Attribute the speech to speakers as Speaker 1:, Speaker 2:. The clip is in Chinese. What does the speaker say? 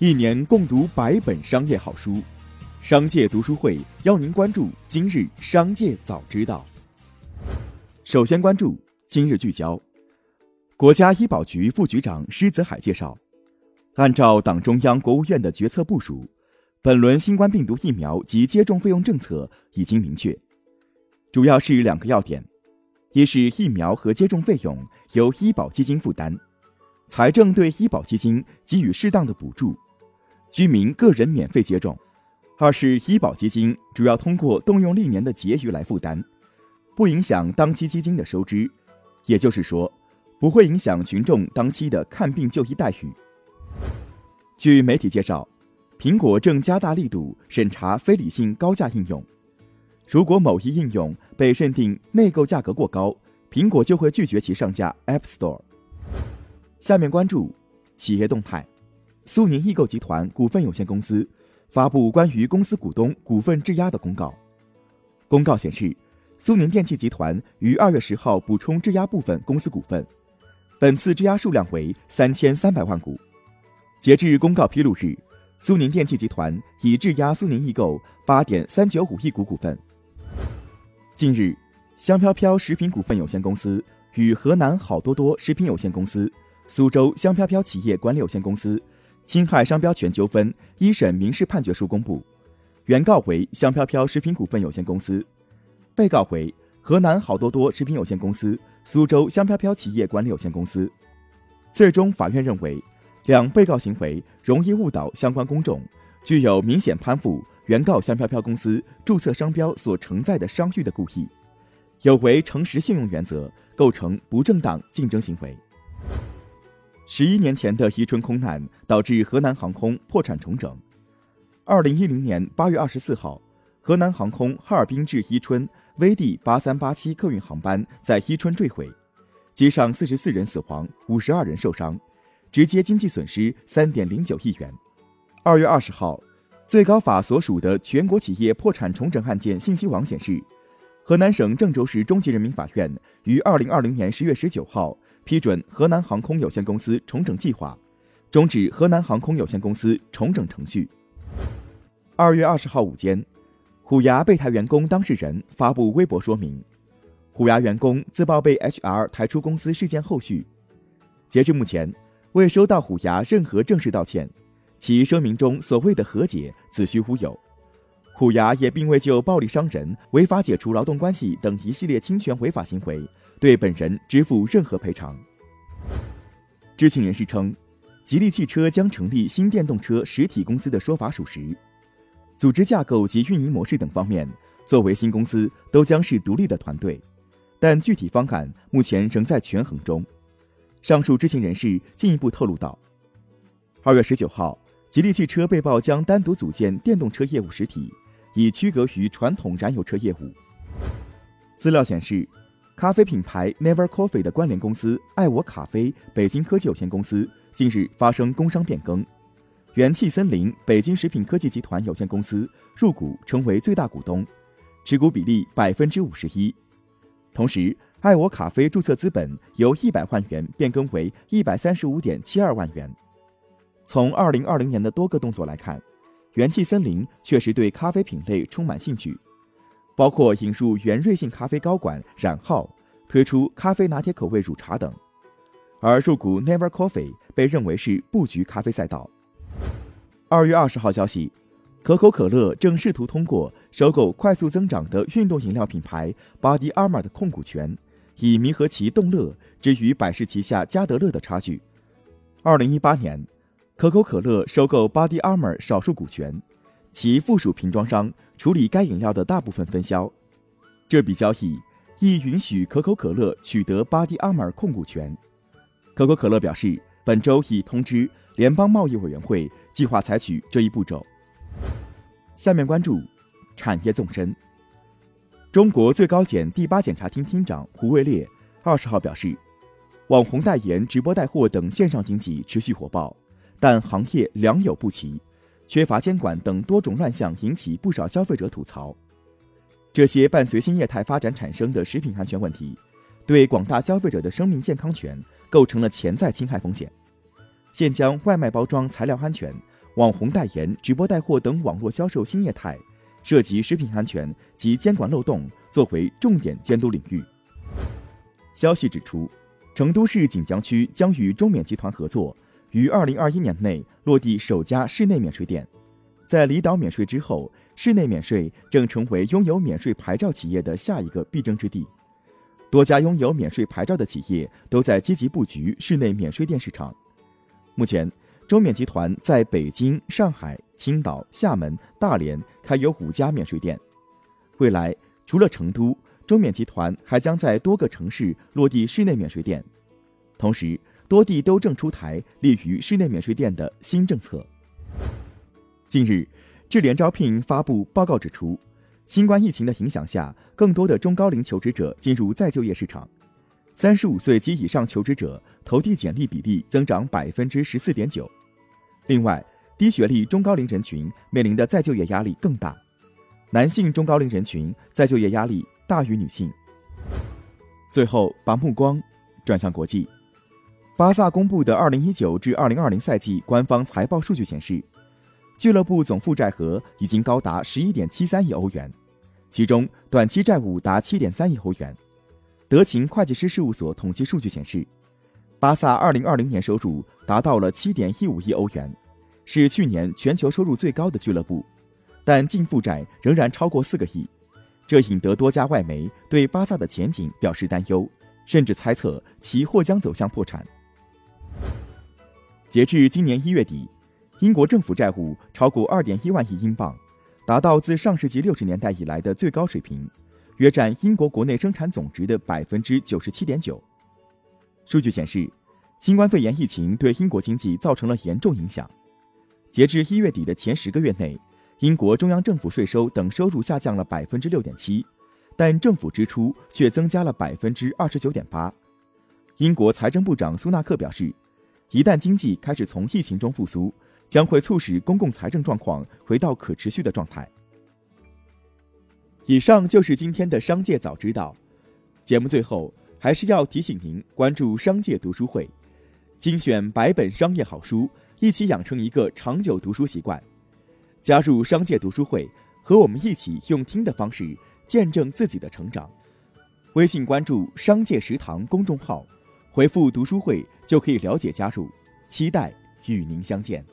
Speaker 1: 一年共读百本商业好书，商界读书会邀您关注今日商界早知道。首先关注今日聚焦。国家医保局副局长施泽海介绍，按照党中央、国务院的决策部署，本轮新冠病毒疫苗及接种费用政策已经明确，主要是两个要点：一是疫苗和接种费用由医保基金负担，财政对医保基金给予适当的补助。居民个人免费接种；二是医保基金主要通过动用历年的结余来负担，不影响当期基金的收支，也就是说，不会影响群众当期的看病就医待遇。据媒体介绍，苹果正加大力度审查非理性高价应用，如果某一应用被认定内购价格过高，苹果就会拒绝其上架 App Store。下面关注企业动态。苏宁易购集团股份有限公司发布关于公司股东股份质押的公告。公告显示，苏宁电器集团于二月十号补充质押部分公司股份，本次质押数量为三千三百万股。截至公告披露日，苏宁电器集团已质押苏宁易购八点三九五亿股股份。近日，香飘飘食品股份有限公司与河南好多多食品有限公司、苏州香飘飘企业管理有限公司。侵害商标权纠纷一审民事判决书公布，原告为香飘飘食品股份有限公司，被告为河南好多多食品有限公司、苏州香飘飘企业管理有限公司。最终，法院认为，两被告行为容易误导相关公众，具有明显攀附原告香飘飘公司注册商标所承载的商誉的故意，有违诚实信用原则，构成不正当竞争行为。十一年前的伊春空难导致河南航空破产重整。二零一零年八月二十四号，河南航空哈尔滨至伊春 VD 八三八七客运航班在伊春坠毁，机上四十四人死亡，五十二人受伤，直接经济损失三点零九亿元。二月二十号，最高法所属的全国企业破产重整案件信息网显示，河南省郑州市中级人民法院于二零二零年十月十九号。批准河南航空有限公司重整计划，终止河南航空有限公司重整程序。二月二十号午间，虎牙被台员工当事人发布微博说明，虎牙员工自曝被 HR 抬出公司事件后续，截至目前未收到虎牙任何正式道歉，其声明中所谓的和解子虚乌有。虎牙也并未就暴力伤人、违法解除劳动关系等一系列侵权违法行为。对本人支付任何赔偿。知情人士称，吉利汽车将成立新电动车实体公司的说法属实，组织架构及运营模式等方面，作为新公司都将是独立的团队，但具体方案目前仍在权衡中。上述知情人士进一步透露道，二月十九号，吉利汽车被曝将单独组建电动车业务实体，以区隔于传统燃油车业务。资料显示。咖啡品牌 Never Coffee 的关联公司爱我咖啡北京科技有限公司近日发生工商变更，元气森林北京食品科技集团有限公司入股成为最大股东，持股比例百分之五十一。同时，爱我咖啡注册资本由一百万元变更为一百三十五点七二万元。从二零二零年的多个动作来看，元气森林确实对咖啡品类充满兴趣。包括引入原瑞幸咖啡高管冉浩，推出咖啡拿铁口味乳茶等，而入股 Never Coffee 被认为是布局咖啡赛道。二月二十号消息，可口可乐正试图通过收购快速增长的运动饮料品牌 Body Armor 的控股权，以弥合其动乐之于百事旗下加德乐的差距。二零一八年，可口可乐收购 Body Armor 少数股权。其附属瓶装商处理该饮料的大部分分销，这笔交易亦允许可口可乐取得巴迪阿尔控股权。可口可乐表示，本周已通知联邦贸易委员会，计划采取这一步骤。下面关注产业纵深。中国最高检第八检察厅厅长胡卫烈二十号表示，网红代言、直播带货等线上经济持续火爆，但行业良莠不齐。缺乏监管等多种乱象引起不少消费者吐槽，这些伴随新业态发展产生的食品安全问题，对广大消费者的生命健康权构成了潜在侵害风险。现将外卖包装材料安全、网红代言、直播带货等网络销售新业态，涉及食品安全及监管漏洞，作为重点监督领域。消息指出，成都市锦江区将与中免集团合作，于二零二一年内落地首家室内免税店。在离岛免税之后，室内免税正成为拥有免税牌照企业的下一个必争之地。多家拥有免税牌照的企业都在积极布局室内免税店市场。目前，中免集团在北京、上海、青岛、厦门、大连开有五家免税店。未来，除了成都，中免集团还将在多个城市落地室内免税店。同时，多地都正出台利于室内免税店的新政策。近日，智联招聘发布报告指出，新冠疫情的影响下，更多的中高龄求职者进入再就业市场。三十五岁及以上求职者投递简历比例增长百分之十四点九。另外，低学历中高龄人群面临的再就业压力更大，男性中高龄人群再就业压力大于女性。最后，把目光转向国际，巴萨公布的二零一九至二零二零赛季官方财报数据显示。俱乐部总负债额已经高达十一点七三亿欧元，其中短期债务达七点三亿欧元。德勤会计师事务所统计数据显示，巴萨二零二零年收入达到了七点一五亿欧元，是去年全球收入最高的俱乐部，但净负债仍然超过四个亿，这引得多家外媒对巴萨的前景表示担忧，甚至猜测其或将走向破产。截至今年一月底。英国政府债务超过二点一万亿英镑，达到自上世纪六十年代以来的最高水平，约占英国国内生产总值的百分之九十七点九。数据显示，新冠肺炎疫情对英国经济造成了严重影响。截至一月底的前十个月内，英国中央政府税收等收入下降了百分之六点七，但政府支出却增加了百分之二十九点八。英国财政部长苏纳克表示，一旦经济开始从疫情中复苏，将会促使公共财政状况回到可持续的状态。以上就是今天的商界早知道。节目最后还是要提醒您关注商界读书会，精选百本商业好书，一起养成一个长久读书习惯。加入商界读书会，和我们一起用听的方式见证自己的成长。微信关注“商界食堂”公众号，回复“读书会”就可以了解加入。期待与您相见。